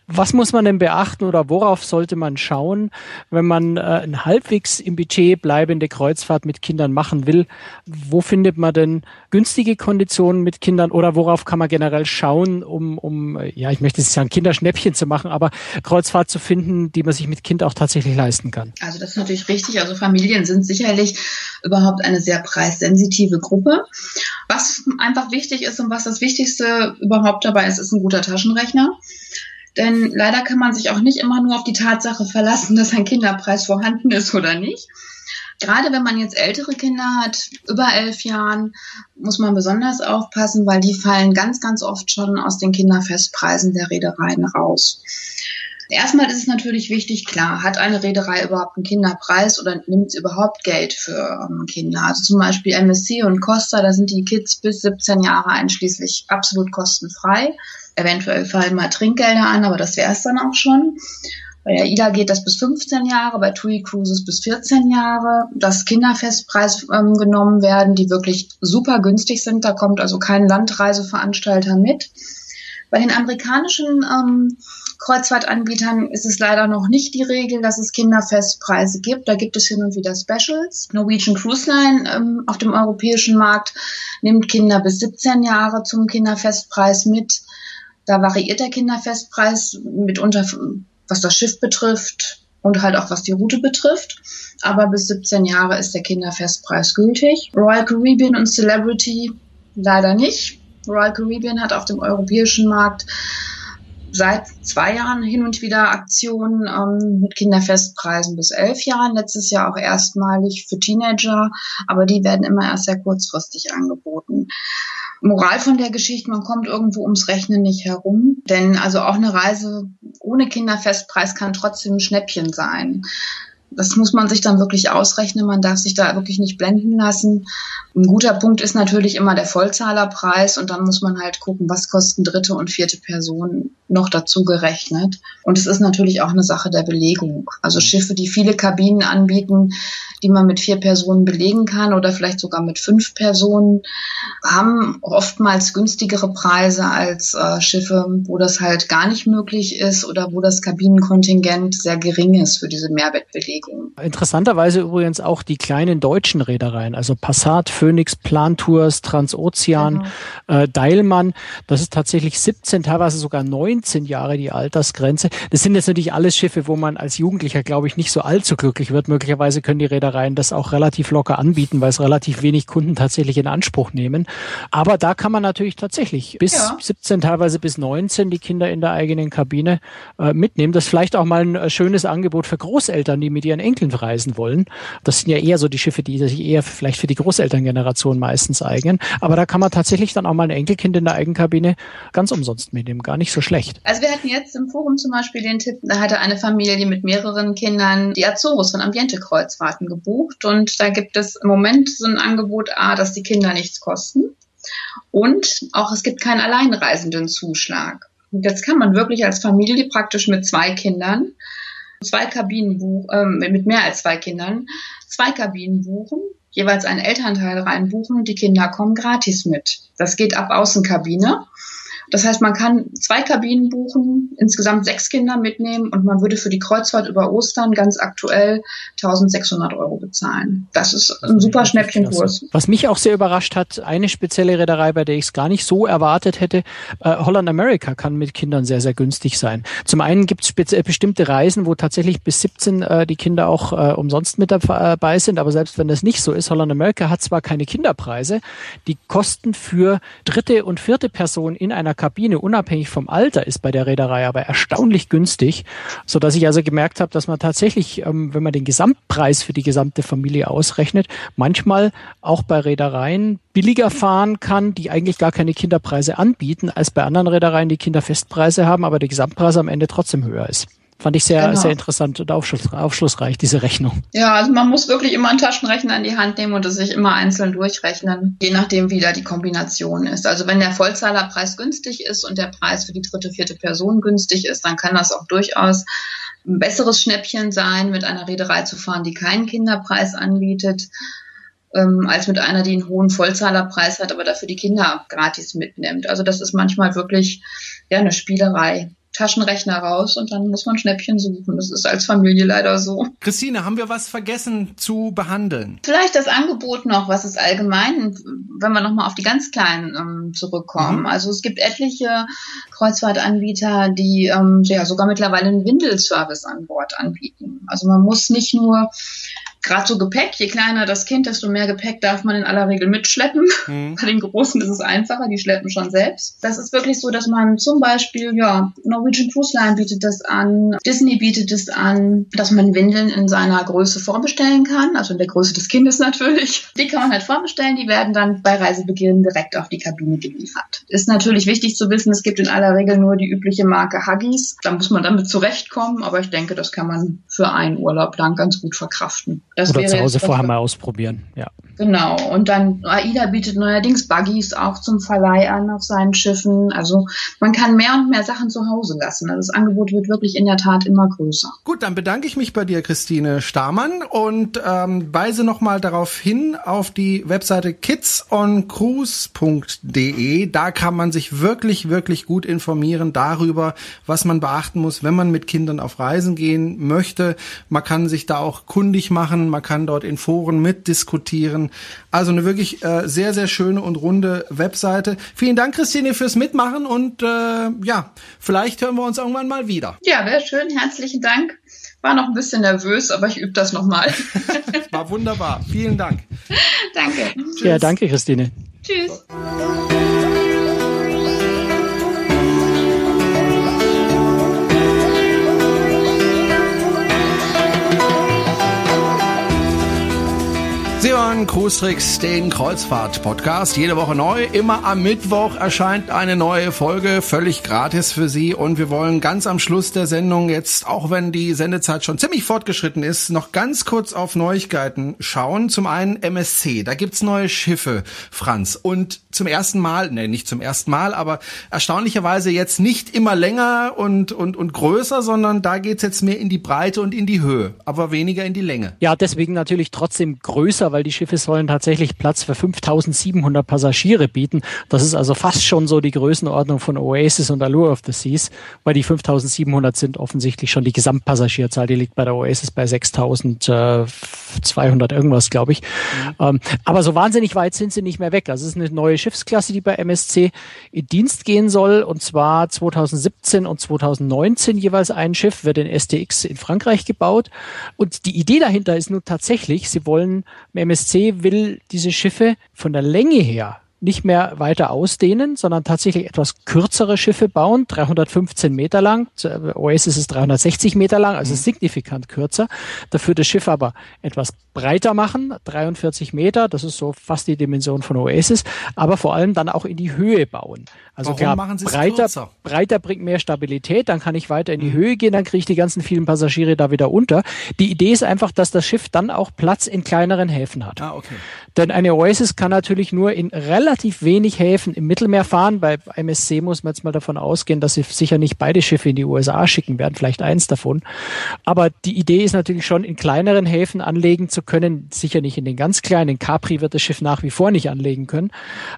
Was muss man denn beachten oder worauf sollte man schauen, wenn man äh, ein halbwegs im Budget bleibende Kreuzfahrt mit Kindern machen will? Wo findet man denn günstige Konditionen mit Kindern oder worauf kann man generell schauen, um, um ja, ich möchte jetzt sagen, Kinderschnäppchen zu machen, aber Kreuzfahrt zu finden, die man sich mit Kind auch tatsächlich leisten kann? Also das ist natürlich richtig. Also Familien sind sicherlich überhaupt eine sehr preissensitive Gruppe. Was einfach wichtig ist und was das Wichtigste überhaupt dabei ist, ist ein guter Taschenrechner. Denn leider kann man sich auch nicht immer nur auf die Tatsache verlassen, dass ein Kinderpreis vorhanden ist oder nicht. Gerade wenn man jetzt ältere Kinder hat, über elf Jahren, muss man besonders aufpassen, weil die fallen ganz, ganz oft schon aus den Kinderfestpreisen der Reedereien raus. Erstmal ist es natürlich wichtig, klar, hat eine Reederei überhaupt einen Kinderpreis oder nimmt sie überhaupt Geld für ähm, Kinder? Also zum Beispiel MSC und Costa, da sind die Kids bis 17 Jahre einschließlich absolut kostenfrei. Eventuell fallen mal Trinkgelder an, aber das wäre es dann auch schon. Bei der IDA geht das bis 15 Jahre, bei TUI Cruises bis 14 Jahre. Das Kinderfestpreis ähm, genommen werden, die wirklich super günstig sind. Da kommt also kein Landreiseveranstalter mit. Bei den amerikanischen ähm, Kreuzfahrtanbietern ist es leider noch nicht die Regel, dass es Kinderfestpreise gibt. Da gibt es hin und wieder Specials. Norwegian Cruise Line ähm, auf dem europäischen Markt nimmt Kinder bis 17 Jahre zum Kinderfestpreis mit. Da variiert der Kinderfestpreis mitunter, was das Schiff betrifft und halt auch was die Route betrifft. Aber bis 17 Jahre ist der Kinderfestpreis gültig. Royal Caribbean und Celebrity leider nicht. Royal Caribbean hat auf dem europäischen Markt seit zwei Jahren hin und wieder Aktionen ähm, mit Kinderfestpreisen bis elf Jahren. Letztes Jahr auch erstmalig für Teenager, aber die werden immer erst sehr kurzfristig angeboten. Moral von der Geschichte, man kommt irgendwo ums Rechnen nicht herum. Denn also auch eine Reise ohne Kinderfestpreis kann trotzdem ein Schnäppchen sein das muss man sich dann wirklich ausrechnen. Man darf sich da wirklich nicht blenden lassen. Ein guter Punkt ist natürlich immer der Vollzahlerpreis und dann muss man halt gucken, was kosten dritte und vierte Personen noch dazu gerechnet. Und es ist natürlich auch eine Sache der Belegung. Also Schiffe, die viele Kabinen anbieten, die man mit vier Personen belegen kann oder vielleicht sogar mit fünf Personen, haben oftmals günstigere Preise als äh, Schiffe, wo das halt gar nicht möglich ist oder wo das Kabinenkontingent sehr gering ist für diese Mehrbettbelegung. Interessanterweise übrigens auch die kleinen deutschen Reedereien, also Passat, Phoenix, Plantours, Transozean, genau. äh, Deilmann, das ist tatsächlich 17, teilweise sogar 19 Jahre die Altersgrenze. Das sind jetzt natürlich alles Schiffe, wo man als Jugendlicher, glaube ich, nicht so allzu glücklich wird. Möglicherweise können die Reedereien Reedereien das auch relativ locker anbieten, weil es relativ wenig Kunden tatsächlich in Anspruch nehmen. Aber da kann man natürlich tatsächlich bis ja. 17, teilweise bis 19 die Kinder in der eigenen Kabine äh, mitnehmen. Das ist vielleicht auch mal ein äh, schönes Angebot für Großeltern, die mit ihren Enkeln reisen wollen. Das sind ja eher so die Schiffe, die sich eher vielleicht für die Großelterngeneration meistens eignen. Aber da kann man tatsächlich dann auch mal ein Enkelkind in der Eigenkabine ganz umsonst mitnehmen. Gar nicht so schlecht. Also wir hatten jetzt im Forum zum Beispiel den Tipp, da hatte eine Familie mit mehreren Kindern die Azores von Ambiente Kreuzfahrten gebucht und da gibt es im Moment so ein Angebot A, dass die Kinder nichts kosten und auch es gibt keinen Alleinreisendenzuschlag. Und jetzt kann man wirklich als Familie praktisch mit zwei Kindern zwei Kabinen buchen, äh, mit mehr als zwei Kindern zwei Kabinen buchen, jeweils einen Elternteil reinbuchen und die Kinder kommen gratis mit. Das geht ab Außenkabine. Das heißt, man kann zwei Kabinen buchen, insgesamt sechs Kinder mitnehmen und man würde für die Kreuzfahrt über Ostern ganz aktuell 1600 Euro bezahlen. Das ist ein super Schnäppchenkurs. Was mich auch sehr überrascht hat, eine spezielle Reederei, bei der ich es gar nicht so erwartet hätte, äh, Holland America kann mit Kindern sehr, sehr günstig sein. Zum einen gibt es äh, bestimmte Reisen, wo tatsächlich bis 17 äh, die Kinder auch äh, umsonst mit dabei sind, aber selbst wenn das nicht so ist, Holland America hat zwar keine Kinderpreise, die Kosten für dritte und vierte Person in einer Kabine, unabhängig vom Alter, ist bei der Reederei aber erstaunlich günstig, so dass ich also gemerkt habe, dass man tatsächlich, ähm, wenn man den Gesamtpreis für die gesamte Familie ausrechnet, manchmal auch bei Reedereien billiger fahren kann, die eigentlich gar keine Kinderpreise anbieten, als bei anderen Reedereien, die Kinderfestpreise haben, aber der Gesamtpreis am Ende trotzdem höher ist. Fand ich sehr, genau. sehr interessant und aufschluss, aufschlussreich, diese Rechnung. Ja, also man muss wirklich immer einen Taschenrechner in die Hand nehmen und es sich immer einzeln durchrechnen, je nachdem, wie da die Kombination ist. Also wenn der Vollzahlerpreis günstig ist und der Preis für die dritte, vierte Person günstig ist, dann kann das auch durchaus ein besseres Schnäppchen sein, mit einer Reederei zu fahren, die keinen Kinderpreis anbietet ähm, als mit einer, die einen hohen Vollzahlerpreis hat, aber dafür die Kinder gratis mitnimmt. Also das ist manchmal wirklich ja eine Spielerei. Taschenrechner raus und dann muss man Schnäppchen suchen. Das ist als Familie leider so. Christine, haben wir was vergessen zu behandeln? Vielleicht das Angebot noch, was ist allgemein, wenn wir nochmal auf die ganz kleinen ähm, zurückkommen. Mhm. Also es gibt etliche Kreuzfahrtanbieter, die ähm, ja sogar mittlerweile einen Windelservice an Bord anbieten. Also man muss nicht nur gerade so Gepäck, je kleiner das Kind, desto mehr Gepäck darf man in aller Regel mitschleppen. Mhm. Bei den Großen ist es einfacher, die schleppen schon selbst. Das ist wirklich so, dass man zum Beispiel, ja, Norwegian Cruise Line bietet das an, Disney bietet es an, dass man Windeln in seiner Größe vorbestellen kann, also in der Größe des Kindes natürlich. Die kann man halt vorbestellen, die werden dann bei Reisebeginn direkt auf die Kabine geliefert. Ist natürlich wichtig zu wissen, es gibt in aller Regel nur die übliche Marke Huggies. Da muss man damit zurechtkommen, aber ich denke, das kann man für einen Urlaub lang ganz gut verkraften. Das Oder zu Hause vorher mal ausprobieren, ja. Genau. Und dann AIDA bietet neuerdings Buggies auch zum Verleih an auf seinen Schiffen. Also man kann mehr und mehr Sachen zu Hause lassen. Also das Angebot wird wirklich in der Tat immer größer. Gut, dann bedanke ich mich bei dir, Christine Stamann, und ähm, weise nochmal darauf hin auf die Webseite kidsoncruise.de. Da kann man sich wirklich, wirklich gut informieren darüber, was man beachten muss, wenn man mit Kindern auf Reisen gehen möchte. Man kann sich da auch kundig machen, man kann dort in Foren mitdiskutieren also eine wirklich äh, sehr, sehr schöne und runde Webseite. Vielen Dank, Christine, fürs Mitmachen und äh, ja, vielleicht hören wir uns irgendwann mal wieder. Ja, wäre schön. Herzlichen Dank. War noch ein bisschen nervös, aber ich übe das nochmal. War wunderbar. Vielen Dank. danke. Tschüss. Ja, danke, Christine. Tschüss. Hören Cruistricks, den Kreuzfahrt-Podcast. Jede Woche neu. Immer am Mittwoch erscheint eine neue Folge, völlig gratis für Sie. Und wir wollen ganz am Schluss der Sendung jetzt, auch wenn die Sendezeit schon ziemlich fortgeschritten ist, noch ganz kurz auf Neuigkeiten schauen. Zum einen MSC. Da gibt's neue Schiffe, Franz. Und zum ersten Mal, ne, nicht zum ersten Mal, aber erstaunlicherweise jetzt nicht immer länger und, und, und größer, sondern da geht's jetzt mehr in die Breite und in die Höhe, aber weniger in die Länge. Ja, deswegen natürlich trotzdem größer, weil die Schiffe sollen tatsächlich Platz für 5700 Passagiere bieten. Das ist also fast schon so die Größenordnung von Oasis und Allure of the Seas, weil die 5700 sind offensichtlich schon die Gesamtpassagierzahl. Die liegt bei der Oasis bei 6200 irgendwas, glaube ich. Mhm. Ähm, aber so wahnsinnig weit sind sie nicht mehr weg. Das ist eine neue Schiffsklasse, die bei MSC in Dienst gehen soll. Und zwar 2017 und 2019 jeweils ein Schiff, wird in STX in Frankreich gebaut. Und die Idee dahinter ist nun tatsächlich, sie wollen MSC will diese Schiffe von der Länge her nicht mehr weiter ausdehnen, sondern tatsächlich etwas kürzere Schiffe bauen, 315 Meter lang. Oasis ist 360 Meter lang, also mhm. signifikant kürzer. Dafür das Schiff aber etwas breiter machen, 43 Meter, das ist so fast die Dimension von Oasis, aber vor allem dann auch in die Höhe bauen. Also Warum klar, machen breiter, breiter bringt mehr Stabilität, dann kann ich weiter in die mhm. Höhe gehen, dann kriege ich die ganzen vielen Passagiere da wieder unter. Die Idee ist einfach, dass das Schiff dann auch Platz in kleineren Häfen hat. Ah, okay. Denn eine Oasis kann natürlich nur in relativ wenig Häfen im Mittelmeer fahren. Bei MSC muss man jetzt mal davon ausgehen, dass sie sicher nicht beide Schiffe in die USA schicken werden, vielleicht eins davon. Aber die Idee ist natürlich schon, in kleineren Häfen anlegen zu können. Sicher nicht in den ganz kleinen. Capri wird das Schiff nach wie vor nicht anlegen können.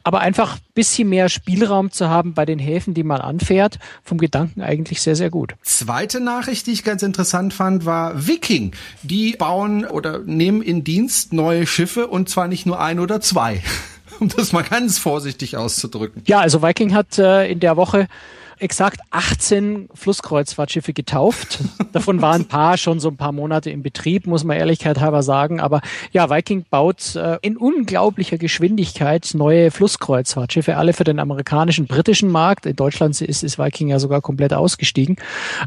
Aber einfach bisschen mehr Spielraum zu haben bei den Häfen, die man anfährt, vom Gedanken eigentlich sehr, sehr gut. Zweite Nachricht, die ich ganz interessant fand, war Viking. Die bauen oder nehmen in Dienst neue Schiffe und zwar nicht nur ein oder zwei. um das mal ganz vorsichtig auszudrücken. Ja, also Viking hat äh, in der Woche exakt 18 Flusskreuzfahrtschiffe getauft. Davon waren ein paar schon so ein paar Monate im Betrieb, muss man Ehrlichkeit halber sagen. Aber ja, Viking baut äh, in unglaublicher Geschwindigkeit neue Flusskreuzfahrtschiffe, alle für den amerikanischen, britischen Markt. In Deutschland ist, ist Viking ja sogar komplett ausgestiegen.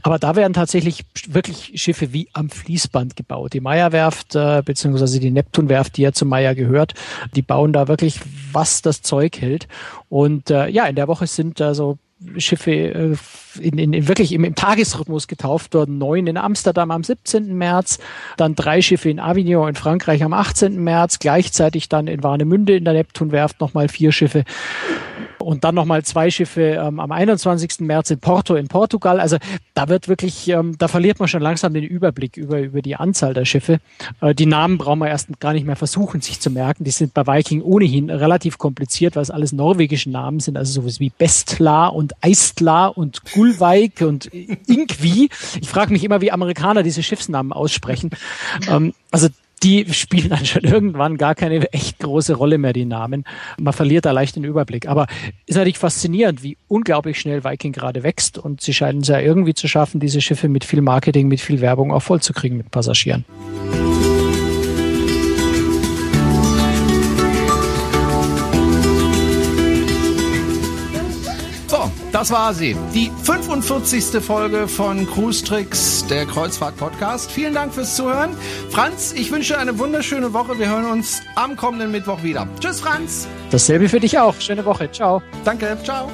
Aber da werden tatsächlich wirklich Schiffe wie am Fließband gebaut. Die Meyer-Werft, äh, beziehungsweise die Neptun-Werft, die ja zu Meyer gehört, die bauen da wirklich, was das Zeug hält. Und äh, ja, in der Woche sind also Schiffe äh, in, in, in wirklich im, im Tagesrhythmus getauft worden. Neun in Amsterdam am 17. März, dann drei Schiffe in Avignon in Frankreich am 18. März, gleichzeitig dann in Warnemünde in der Neptunwerft nochmal vier Schiffe und dann nochmal zwei Schiffe ähm, am 21. März in Porto in Portugal. Also da wird wirklich, ähm, da verliert man schon langsam den Überblick über, über die Anzahl der Schiffe. Äh, die Namen brauchen wir erst gar nicht mehr versuchen, sich zu merken. Die sind bei Viking ohnehin relativ kompliziert, weil es alles norwegische Namen sind, also sowas wie Bestla und Eistla und Gulweik und Inkvi. Ich frage mich immer, wie Amerikaner diese Schiffsnamen aussprechen. Ähm, also die spielen schon irgendwann gar keine echt große Rolle mehr, die Namen. Man verliert da leicht den Überblick. Aber ist natürlich faszinierend, wie unglaublich schnell Viking gerade wächst und sie scheinen es ja irgendwie zu schaffen, diese Schiffe mit viel Marketing, mit viel Werbung auch vollzukriegen mit Passagieren. Das war sie. Die 45. Folge von Cruise Tricks, der Kreuzfahrt-Podcast. Vielen Dank fürs Zuhören. Franz, ich wünsche eine wunderschöne Woche. Wir hören uns am kommenden Mittwoch wieder. Tschüss, Franz. Dasselbe für dich auch. Schöne Woche. Ciao. Danke. Ciao.